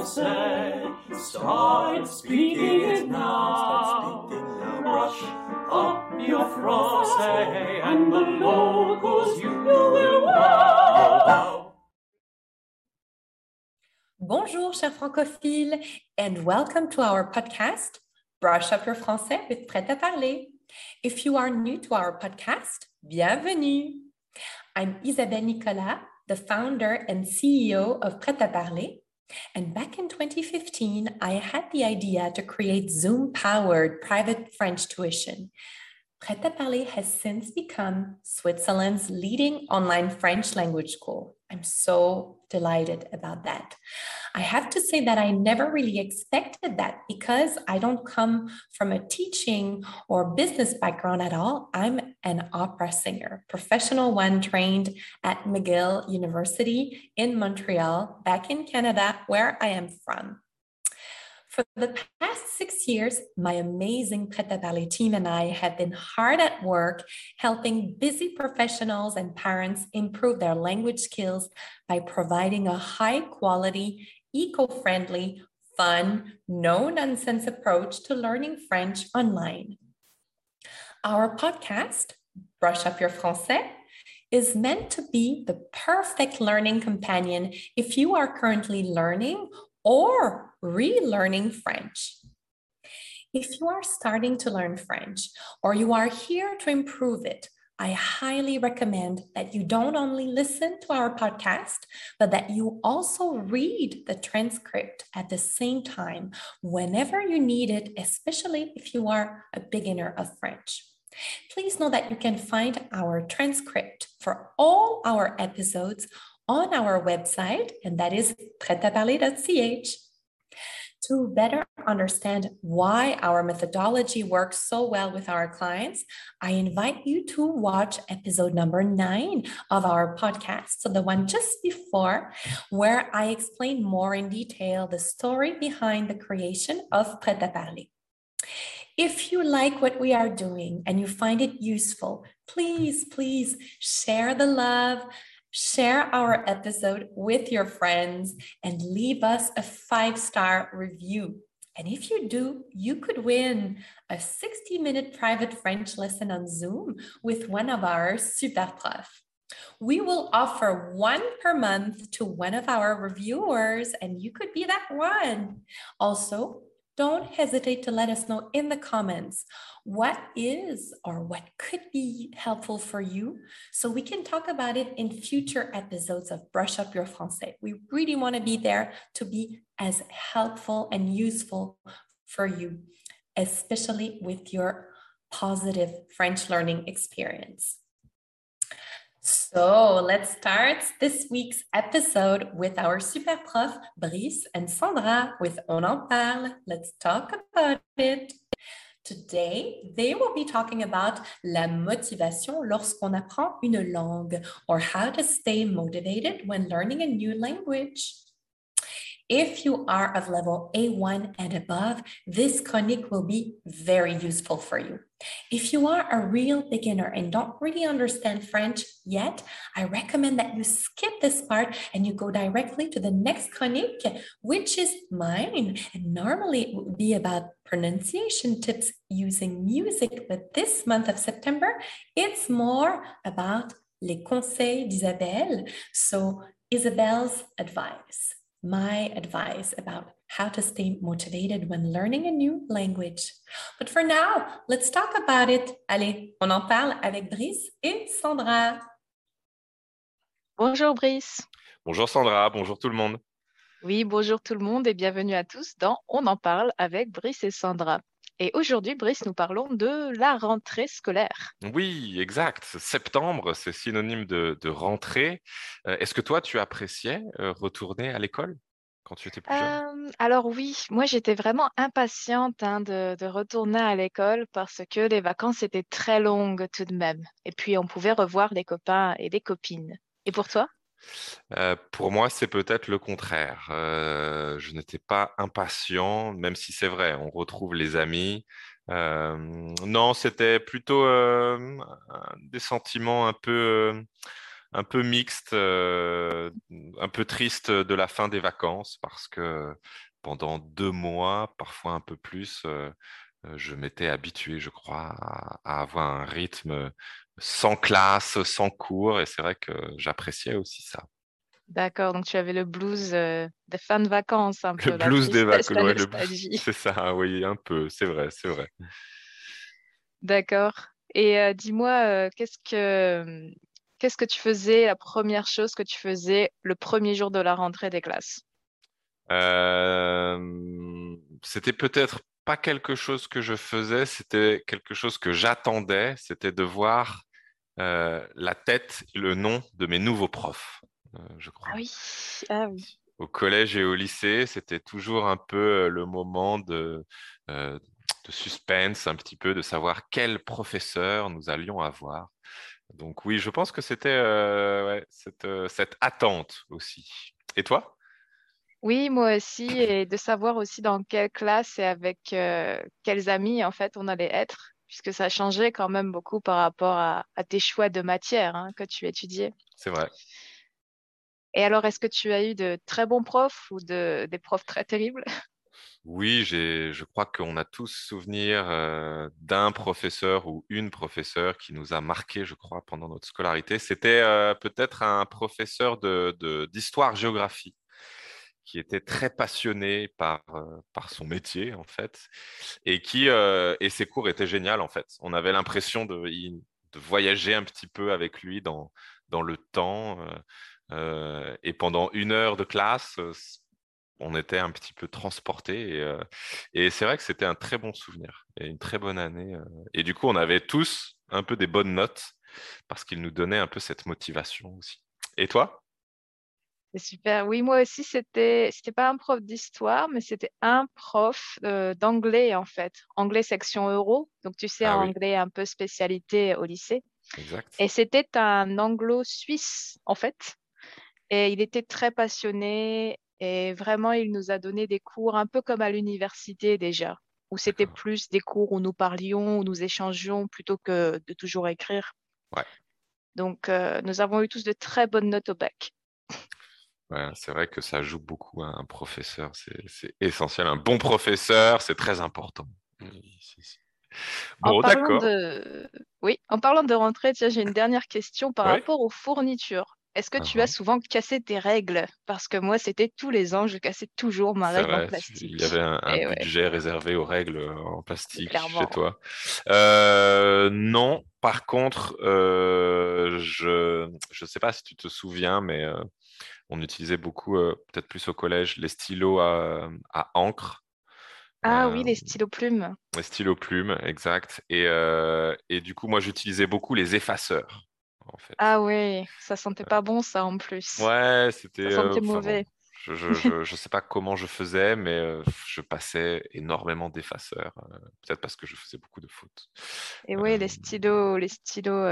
français. Start speaking it now. Up your français and the locals you will wow. Bonjour, chers francophiles, and welcome to our podcast, Brush Up Your Français with Prêt à Parler. If you are new to our podcast, bienvenue. I'm Isabelle Nicolas, the founder and CEO of Prêt à Parler. And back in 2015, I had the idea to create Zoom powered private French tuition. Prêt à Parler has since become Switzerland's leading online French language school. I'm so delighted about that. I have to say that I never really expected that because I don't come from a teaching or business background at all. I'm an opera singer, professional one trained at McGill University in Montreal, back in Canada, where I am from. For the past six years, my amazing à Parler team and I have been hard at work helping busy professionals and parents improve their language skills by providing a high quality, eco friendly, fun, no nonsense approach to learning French online. Our podcast, Brush Up Your Français, is meant to be the perfect learning companion if you are currently learning or relearning French. If you are starting to learn French or you are here to improve it, I highly recommend that you don't only listen to our podcast, but that you also read the transcript at the same time whenever you need it, especially if you are a beginner of French. Please know that you can find our transcript for all our episodes on our website, and that is pretaparler.ch. To better understand why our methodology works so well with our clients, I invite you to watch episode number nine of our podcast. So, the one just before, where I explain more in detail the story behind the creation of Prêt à Parler. If you like what we are doing and you find it useful, please, please share the love, share our episode with your friends, and leave us a five star review. And if you do, you could win a 60 minute private French lesson on Zoom with one of our super profs. We will offer one per month to one of our reviewers, and you could be that one. Also, don't hesitate to let us know in the comments what is or what could be helpful for you so we can talk about it in future episodes of Brush Up Your Français. We really want to be there to be as helpful and useful for you, especially with your positive French learning experience. So let's start this week's episode with our super prof, Brice and Sandra with On en parle. Let's talk about it. Today, they will be talking about la motivation lorsqu'on apprend une langue or how to stay motivated when learning a new language. If you are of level A1 and above, this chronique will be very useful for you. If you are a real beginner and don't really understand French yet, I recommend that you skip this part and you go directly to the next chronique, which is mine. And normally it would be about pronunciation tips using music, but this month of September, it's more about les conseils d'Isabelle. So, Isabelle's advice my advice about how to stay motivated when learning a new language. But for now, let's talk about it. Allez, on en parle avec Brice et Sandra. Bonjour Brice. Bonjour Sandra, bonjour tout le monde. Oui, bonjour tout le monde et bienvenue à tous dans On en parle avec Brice et Sandra. Et aujourd'hui, Brice, nous parlons de la rentrée scolaire. Oui, exact. Septembre, c'est synonyme de, rentrée. Euh, est-ce que toi, tu appréciais euh, retourner à l'école quand tu étais plus jeune? Euh, Alors oui, moi j'étais vraiment impatiente hein, de, de, retourner à l'école parce que les vacances étaient très longues tout de même. Et puis on pouvait revoir les copains et les copines. Et pour toi? Euh, pour moi, c'est peut-être le contraire. Euh, je n'étais pas impatient, même si c'est vrai, on retrouve les amis. Euh, non, c'était plutôt des sentiments un peu un peu mixte, un peu triste de la fin des vacances parce que pendant deux mois, parfois un peu plus, je m'étais habitué, je crois, à, avoir un rythme sans classe, sans cours, et c'est vrai que j'appréciais aussi ça. D'accord, donc tu avais le blues des fins de vacances, un peu. Le blues des vacances, c'est ça, oui, un peu, c'est vrai, c'est vrai. D'accord. Et dis-moi, qu'est-ce que qu'est-ce que tu faisais, la première chose que tu faisais le premier jour de la rentrée des classes? C'était peut-être pas quelque chose que je faisais, c'était quelque chose que j'attendais, c'était de voir la tête, le nom de mes nouveaux profs, je crois. Ah oui, ah oui. Au collège et au lycée, c'était toujours un peu le moment de, de suspense un petit peu, de savoir quel professeur nous allions avoir. Donc oui, je pense que c'était euh, euh, cette, attente aussi. Et toi? Oui, moi aussi, et de savoir aussi dans quelle classe et avec euh, quels amis en fait on allait être, puisque ça changeait quand même beaucoup par rapport à, tes choix de matière hein, que tu étudiais. C'est vrai. Et alors, est-ce que tu as eu de très bons profs ou de, des profs très terribles? Oui, je crois qu'on a tous souvenir euh, d'un professeur ou une professeure qui nous a marqué, je crois, pendant notre scolarité. C'était euh, peut-être un professeur d'histoire-géographie qui était très passionné par, euh, par son métier, en fait, et, qui, et ses cours étaient géniaux, en fait. On avait l'impression de, de, voyager un petit peu avec lui dans, dans le temps. et pendant une heure de classe, on était un petit peu transportés. Et, euh, et c'est vrai que c'était un très bon souvenir et une très bonne année. Euh. et du coup, on avait tous un peu des bonnes notes parce qu'il nous donnait un peu cette motivation aussi. Et toi? C'est super. Oui, moi aussi, c'était c'était pas un prof d'histoire, mais c'était un prof euh, d'anglais en fait, anglais section euro. Donc tu sais, ah anglais un peu spécialité au lycée. Exact. Et c'était un anglo-suisse en fait. Et il était très passionné et vraiment, il nous a donné des cours un peu comme à l'université déjà, où c'était plus des cours où nous parlions, où nous échangions plutôt que de toujours écrire. Ouais. Donc, euh, nous avons eu tous de très bonnes notes au bac. Ouais, c'est vrai que ça joue beaucoup à un professeur. C'est essentiel. Un bon professeur, c'est très important. Bon, d'accord. De... Oui, en parlant de rentrée, j'ai une dernière question par rapport aux fournitures. Est-ce que tu as souvent cassé tes règles? Parce que moi, c'était tous les ans, je cassais toujours ma règle en plastique. Il y avait un, budget réservé aux règles euh, en plastique chez toi. Euh, non, par contre, euh, je ne sais pas si tu te souviens, mais on utilisait beaucoup, peut-être plus au collège, les stylos à, encre. Ah oui, les stylos plumes. Les stylos plumes, exact. Et, et du coup, moi, j'utilisais beaucoup les effaceurs. Ah oui, ça sentait pas bon ça en plus. Ouais, c'était. Ça sentait mauvais. Je, je, je, sais pas comment je faisais, mais euh, je passais énormément d'effaceurs. Euh, peut-être parce que je faisais beaucoup de fautes. Et oui, les euh, stylos, les stylos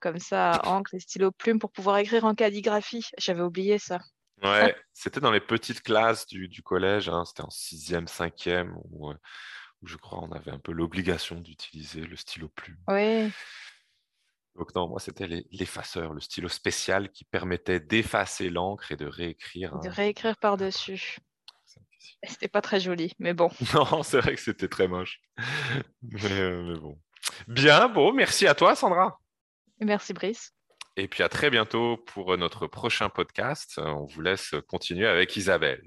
comme ça, encre, les stylos plumes pour pouvoir écrire en calligraphie. J'avais oublié ça. Ouais, c'était dans les petites classes du, du collège. Hein. C'était en sixième, cinquième, où, où, je crois on avait un peu l'obligation d'utiliser le stylo plume. Oui. Donc non, moi c'était l'effaceur, le stylo spécial qui permettait d'effacer l'encre et de réécrire. De réécrire par-dessus. C'était pas très joli, mais bon. Non, c'est vrai que c'était très moche. Euh, mais, bon. Bien, bon, merci à toi Sandra. Merci Brice. Et puis à très bientôt pour notre prochain podcast. On vous laisse continuer avec Isabelle.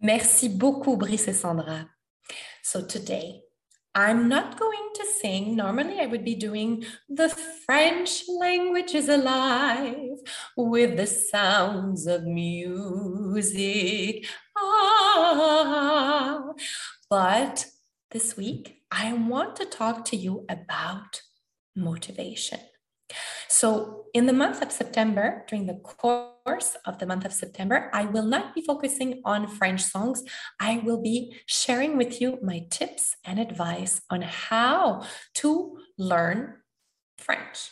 Merci beaucoup Brice et Sandra. So today I'm not going to sing. Normally, I would be doing the French language is alive with the sounds of music. Ah. But this week, I want to talk to you about motivation. So, in the month of September, during the course of the month of September, I will not be focusing on French songs. I will be sharing with you my tips and advice on how to learn French.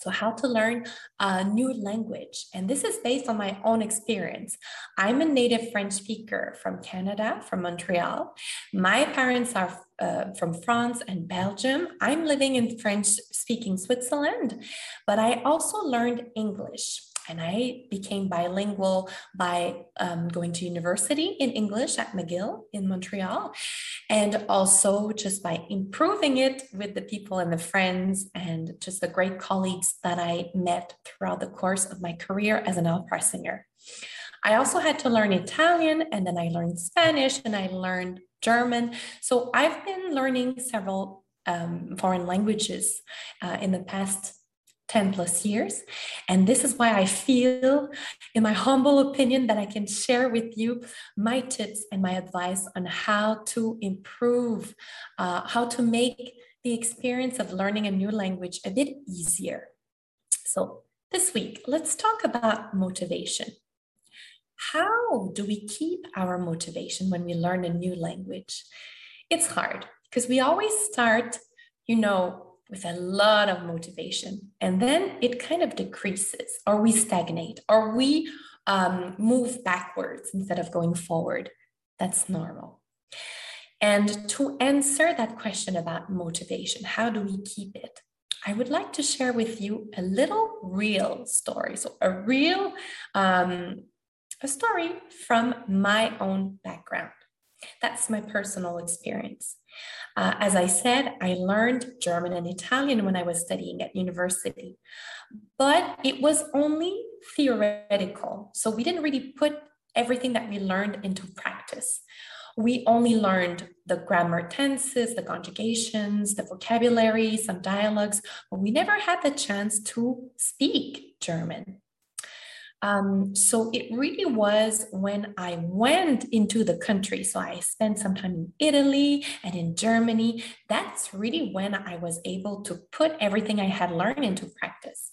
So, how to learn a new language. And this is based on my own experience. I'm a native French speaker from Canada, from Montreal. My parents are uh, from France and Belgium. I'm living in French speaking Switzerland, but I also learned English and I became bilingual by um, going to university in English at McGill in Montreal, and also just by improving it with the people and the friends and just the great colleagues that I met throughout the course of my career as an opera singer. I also had to learn Italian, and then I learned Spanish, and I learned German. So I've been learning several um, foreign languages uh, in the past 10 plus years. And this is why I feel, in my humble opinion, that I can share with you my tips and my advice on how to improve, uh, how to make the experience of learning a new language a bit easier. So, this week, let's talk about motivation. How do we keep our motivation when we learn a new language? It's hard because we always start, you know, with a lot of motivation. And then it kind of decreases, or we stagnate, or we um, move backwards instead of going forward. That's normal. And to answer that question about motivation, how do we keep it? I would like to share with you a little real story. So, a real um, a story from my own background. That's my personal experience. Uh, as I said, I learned German and Italian when I was studying at university, but it was only theoretical. So we didn't really put everything that we learned into practice. We only learned the grammar tenses, the conjugations, the vocabulary, some dialogues, but we never had the chance to speak German. Um, so it really was when I went into the country. So I spent some time in Italy and in Germany. That's really when I was able to put everything I had learned into practice.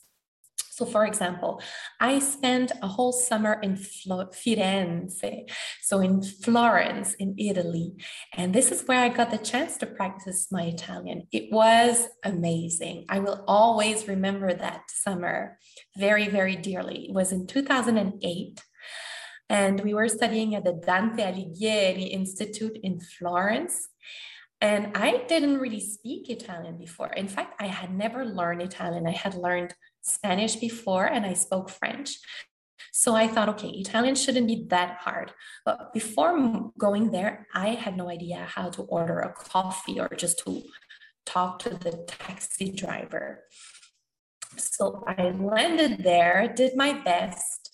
So, for example, I spent a whole summer in Firenze, so in Florence, in Italy. And this is where I got the chance to practice my Italian. It was amazing. I will always remember that summer very, very dearly. It was in 2008. And we were studying at the Dante Alighieri Institute in Florence. And I didn't really speak Italian before. In fact, I had never learned Italian. I had learned Spanish before and I spoke French. So I thought, okay, Italian shouldn't be that hard. But before going there, I had no idea how to order a coffee or just to talk to the taxi driver. So I landed there, did my best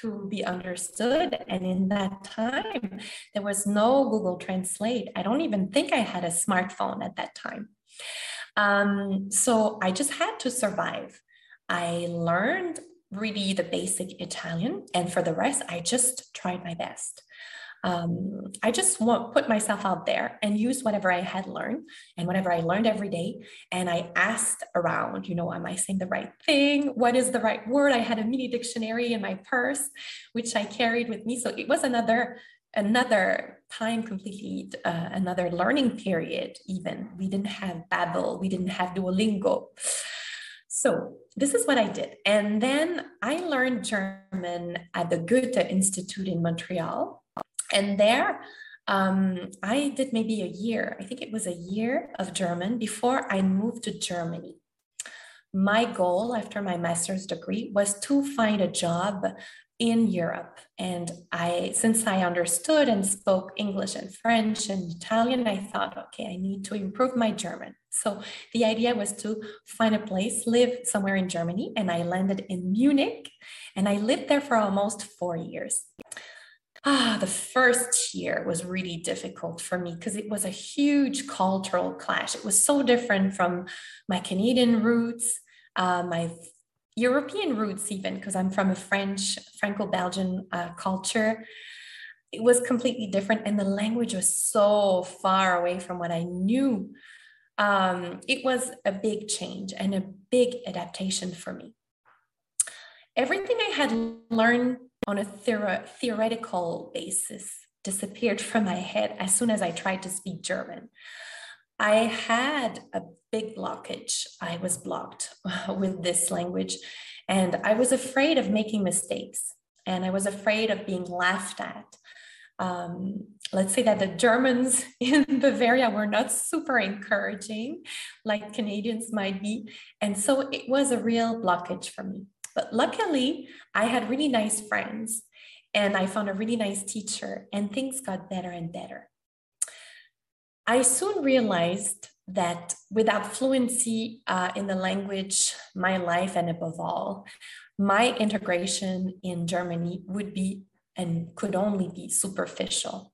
to be understood. And in that time, there was no Google Translate. I don't even think I had a smartphone at that time. Um, so I just had to survive. I learned really the basic Italian, and for the rest, I just tried my best. Um, I just want put myself out there and use whatever I had learned and whatever I learned every day. And I asked around, you know, am I saying the right thing? What is the right word? I had a mini dictionary in my purse, which I carried with me. So it was another another time completely uh, another learning period even we didn't have babbel we didn't have duolingo so this is what I did. And then I learned German at the Goethe Institute in Montreal. And there, um, I did maybe a year, I think it was a year of German before I moved to Germany. My goal after my master's degree was to find a job in Europe. And I, since I understood and spoke English and French and Italian, I thought, okay, I need to improve my German. So the idea was to find a place, live somewhere in Germany. And I landed in Munich and I lived there for almost four years. Ah, the first year was really difficult for me because it was a huge cultural clash. It was so different from my Canadian roots, uh, my European roots, even because I'm from a French, Franco Belgian uh, culture. It was completely different, and the language was so far away from what I knew. Um, it was a big change and a big adaptation for me. Everything I had learned on a theor- theoretical basis disappeared from my head as soon as I tried to speak German. I had a big blockage. I was blocked with this language, and I was afraid of making mistakes, and I was afraid of being laughed at. Um, let's say that the Germans in Bavaria were not super encouraging, like Canadians might be. And so it was a real blockage for me. But luckily, I had really nice friends and I found a really nice teacher, and things got better and better. I soon realized that without fluency uh, in the language, my life, and above all, my integration in Germany would be and could only be superficial.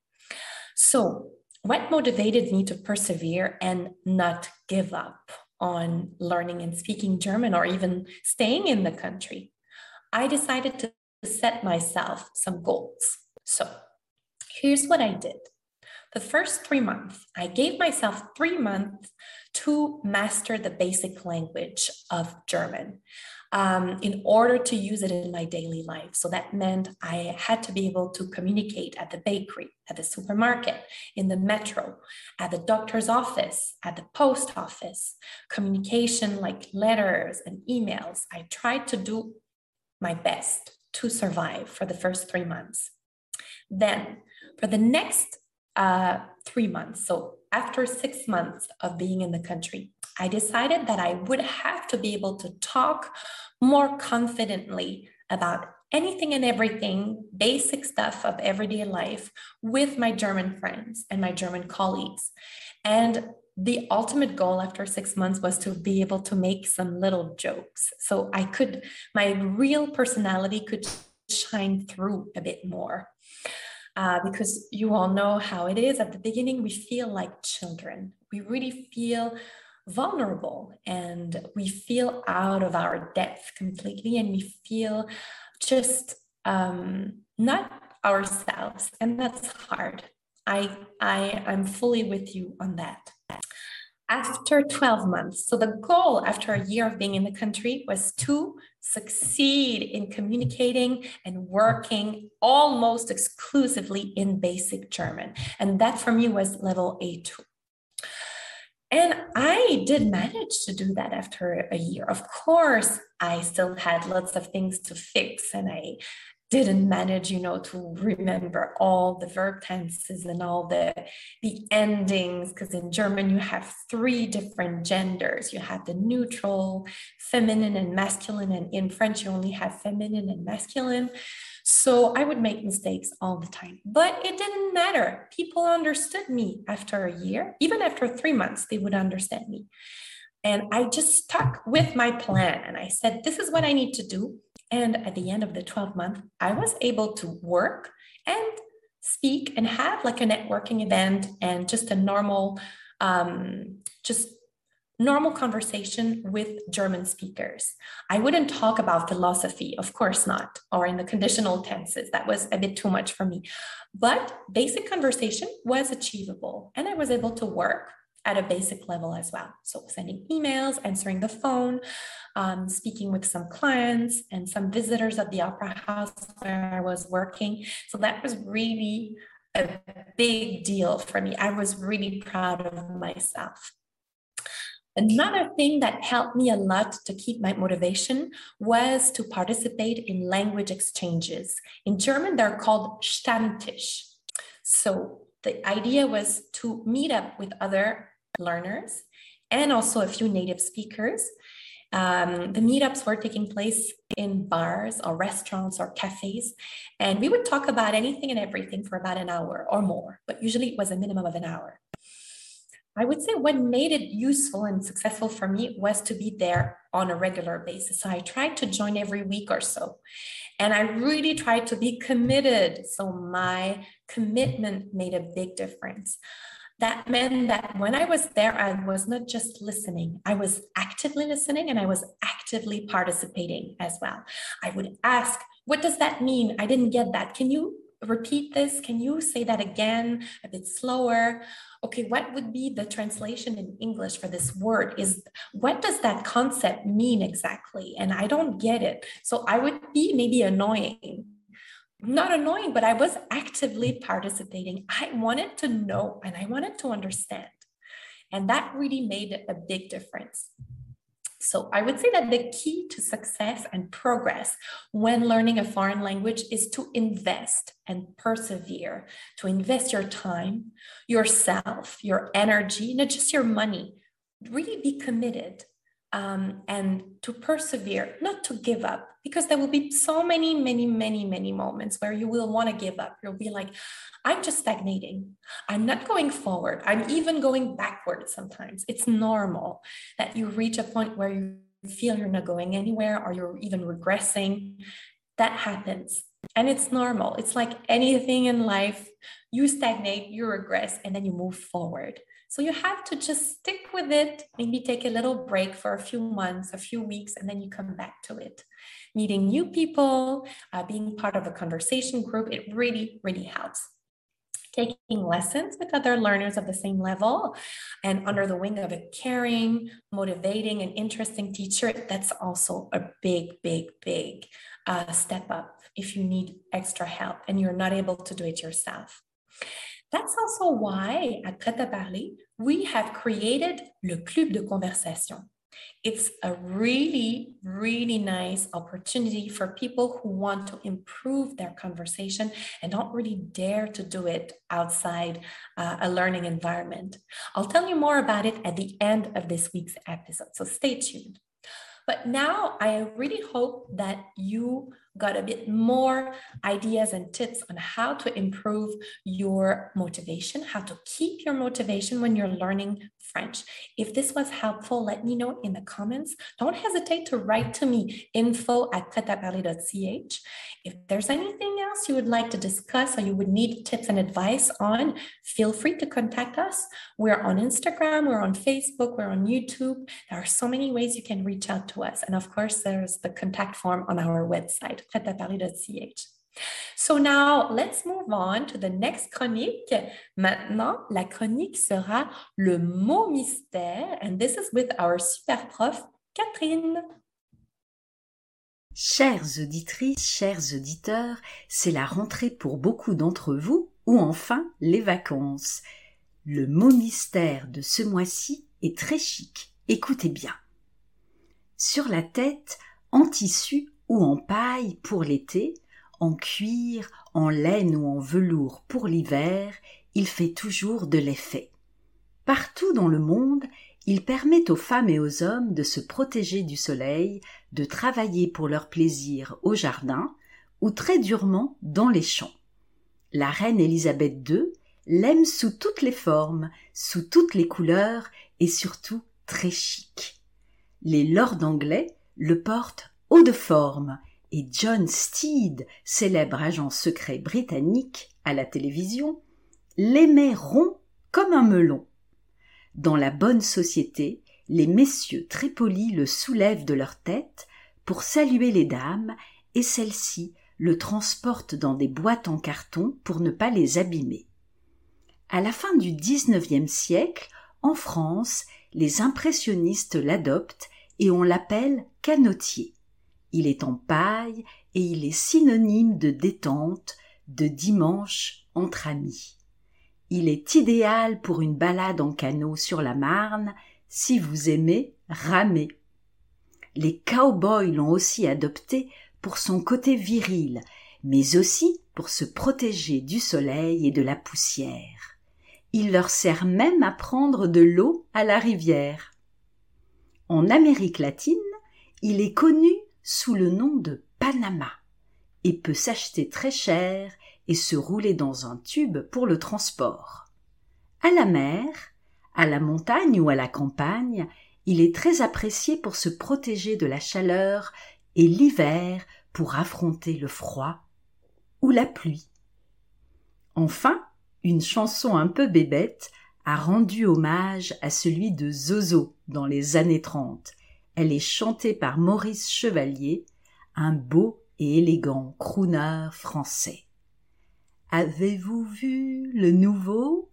So, what motivated me to persevere and not give up on learning and speaking German or even staying in the country? I decided to set myself some goals. So, here's what I did. The first three months, I gave myself three months to master the basic language of German um, in order to use it in my daily life. So that meant I had to be able to communicate at the bakery, at the supermarket, in the metro, at the doctor's office, at the post office, communication like letters and emails. I tried to do my best to survive for the first three months. Then, for the next uh, three months, so after six months of being in the country, I decided that I would have to be able to talk more confidently about anything and everything, basic stuff of everyday life with my German friends and my German colleagues. And the ultimate goal after six months was to be able to make some little jokes. So I could, my real personality could shine through a bit more. Uh, because you all know how it is. At the beginning, we feel like children. We really feel vulnerable and we feel out of our depth completely and we feel just um, not ourselves. And that's hard. I i i'm fully with you on that. After 12 months so the goal after a year of being in the country was to succeed in communicating and working almost exclusively in basic german and that for me was level a2 and I did manage to do that after a year. Of course, I still had lots of things to fix and I didn't manage you know to remember all the verb tenses and all the the endings because in german you have three different genders you have the neutral feminine and masculine and in french you only have feminine and masculine so I would make mistakes all the time, but it didn't matter. People understood me after a year, even after three months, they would understand me. And I just stuck with my plan and I said, this is what I need to do. And at the end of the 12 month, I was able to work and speak and have like a networking event and just a normal, um, just normal conversation with German speakers. I wouldn't talk about philosophy, of course not, or in the conditional tenses. That was a bit too much for me. But basic conversation was achievable, and I was able to work at a basic level as well. So, sending emails, answering the phone, um, speaking with some clients and some visitors at the Opera House where I was working. So, that was really a big deal for me. I was really proud of myself. Another thing that helped me a lot to keep my motivation was to participate in language exchanges. In German, they're called Stammtisch. So the idea was to meet up with other learners and also a few native speakers. Um, the meetups were taking place in bars or restaurants or cafes, and we would talk about anything and everything for about an hour or more, but usually it was a minimum of an hour. I would say what made it useful and successful for me was to be there on a regular basis. So I tried to join every week or so. And I really tried to be committed. So my commitment made a big difference. That meant that when I was there, I was not just listening, I was actively listening and I was actively participating as well. I would ask, What does that mean? I didn't get that. Can you repeat this? Can you say that again a bit slower? Okay, what would be the translation in English for this word? Is what does that concept mean exactly? And I don't get it. So I would be maybe annoying. Not annoying, but I was actively participating. I wanted to know and I wanted to understand. And that really made a big difference. So I would say that the key to success and progress when learning a foreign language is to invest and persevere, to invest your time, yourself, your energy, not just your money. Really be committed um, and to persevere, not to give up, because there will be so many, many, many, many moments where you will want to give up. You'll be like, I'm just stagnating. I'm not going forward. I'm even going backward sometimes. It's normal that you reach a point where you feel you're not going anywhere or you're even regressing. That happens. And it's normal. It's like anything in life. You stagnate, you regress, and then you move forward. So you have to just stick with it, maybe take a little break for a few months, a few weeks, and then you come back to it. Meeting new people, uh, being part of a conversation group, it really, really helps. Taking lessons with other learners of the same level and under the wing of a caring, motivating, and interesting teacher, that's also a big, big, big uh, step up if you need extra help and you're not able to do it yourself. That's also why at Prêt à Parler, we have created le Club de Conversation. It's a really, really nice opportunity for people who want to improve their conversation and don't really dare to do it outside uh, a learning environment. I'll tell you more about it at the end of this week's episode, so stay tuned. But now I really hope that you got a bit more ideas and tips on how to improve your motivation, how to keep your motivation when you're learning French. If this was helpful, let me know in the comments. Don't hesitate to write to me info at pretaparler.ch. If there's anything else you would like to discuss or you would need tips and advice on, feel free to contact us. We're on Instagram, we're on Facebook, we're on YouTube. There are so many ways you can reach out to us. And of course, there's the contact form on our website prêtaparler.ch. So now, let's move on to the next chronique. Maintenant, la chronique sera le mot mystère, and this is with our super prof, Catherine. Chères auditrices, chers auditeurs, c'est la rentrée pour beaucoup d'entre vous, ou enfin les vacances. Le mot mystère de ce mois-ci est très chic. Écoutez bien. Sur la tête, en tissu ou en paille pour l'été, en cuir, en laine ou en velours pour l'hiver, il fait toujours de l'effet. Partout dans le monde, il permet aux femmes et aux hommes de se protéger du soleil, de travailler pour leur plaisir au jardin ou très durement dans les champs. La reine Élisabeth II l'aime sous toutes les formes, sous toutes les couleurs et surtout très chic. Les lords anglais le portent haut de forme, et John Steed, célèbre agent secret britannique à la télévision, l'aimait rond comme un melon. Dans la bonne société, les messieurs très polis le soulèvent de leur tête pour saluer les dames, et celles-ci le transportent dans des boîtes en carton pour ne pas les abîmer. À la fin du XIXe siècle, en France, les impressionnistes l'adoptent et on l'appelle canotier. Il est en paille et il est synonyme de détente, de dimanche entre amis. Il est idéal pour une balade en canot sur la Marne si vous aimez ramer. Les cow-boys l'ont aussi adopté pour son côté viril, mais aussi pour se protéger du soleil et de la poussière. Il leur sert même à prendre de l'eau à la rivière. En Amérique latine, il est connu sous le nom de Panama et peut s'acheter très cher et se rouler dans un tube pour le transport. À la mer, à la montagne ou à la campagne, il est très apprécié pour se protéger de la chaleur et l'hiver pour affronter le froid ou la pluie. Enfin, une chanson un peu bébête a rendu hommage à celui de Zozo dans les années trente elle est chantée par Maurice Chevalier, un beau et élégant crooner français. Avez-vous vu le nouveau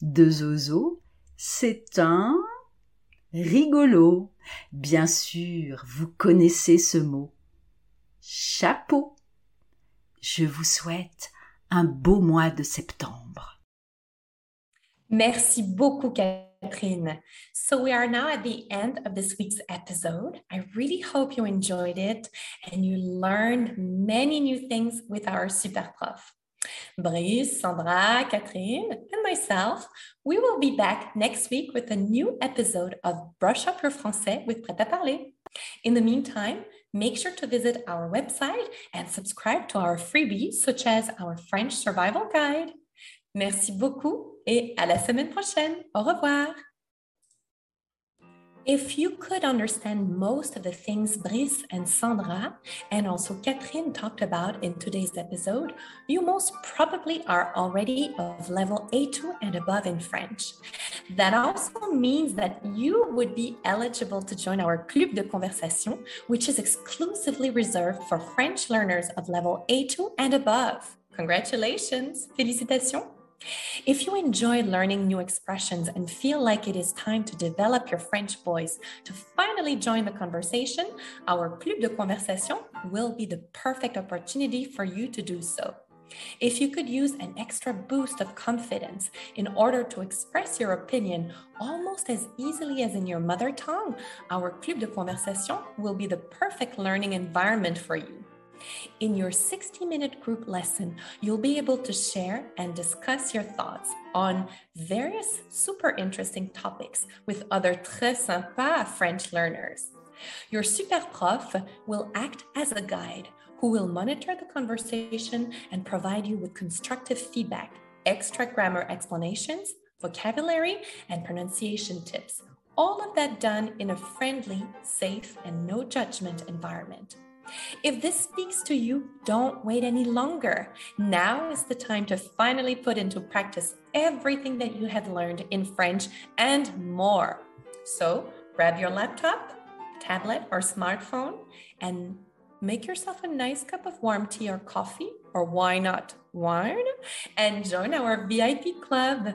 de Zozo? C'est un rigolo. Bien sûr, vous connaissez ce mot. Chapeau. Je vous souhaite un beau mois de septembre. Merci beaucoup, Catherine. So we are now at the end of this week's episode. I really hope you enjoyed it and you learned many new things with our super prof. Brice, Sandra, Catherine, and myself, we will be back next week with a new episode of Brush Up Your Français with Prêt à Parler. In the meantime, make sure to visit our website and subscribe to our freebies such as our French Survival Guide. Merci beaucoup et à la semaine prochaine. Au revoir. If you could understand most of the things Brice and Sandra and also Catherine talked about in today's episode, you most probably are already of level A2 and above in French. That also means that you would be eligible to join our Club de Conversation, which is exclusively reserved for French learners of level A2 and above. Congratulations! Félicitations! If you enjoy learning new expressions and feel like it is time to develop your French voice to finally join the conversation, our Club de Conversation will be the perfect opportunity for you to do so. If you could use an extra boost of confidence in order to express your opinion almost as easily as in your mother tongue, our Club de Conversation will be the perfect learning environment for you. In your 60 minute group lesson, you'll be able to share and discuss your thoughts on various super interesting topics with other très sympa French learners. Your super prof will act as a guide who will monitor the conversation and provide you with constructive feedback, extra grammar explanations, vocabulary, and pronunciation tips. All of that done in a friendly, safe, and no judgment environment. If this speaks to you, don't wait any longer. Now is the time to finally put into practice everything that you have learned in French and more. So grab your laptop, tablet, or smartphone and make yourself a nice cup of warm tea or coffee, or why not wine, and join our VIP club.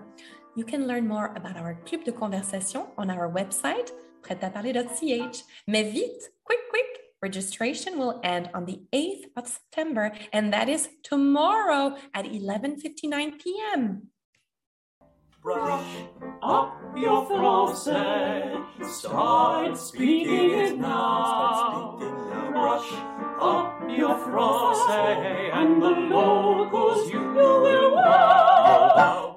You can learn more about our Club de Conversation on our website, prêtaparler.ch. Mais vite, quick, quick, Registration will end on the 8th of September, and that is tomorrow at 11.59 p.m. Brush up your français, start speaking it now. Brush up your français, and the locals you will wow.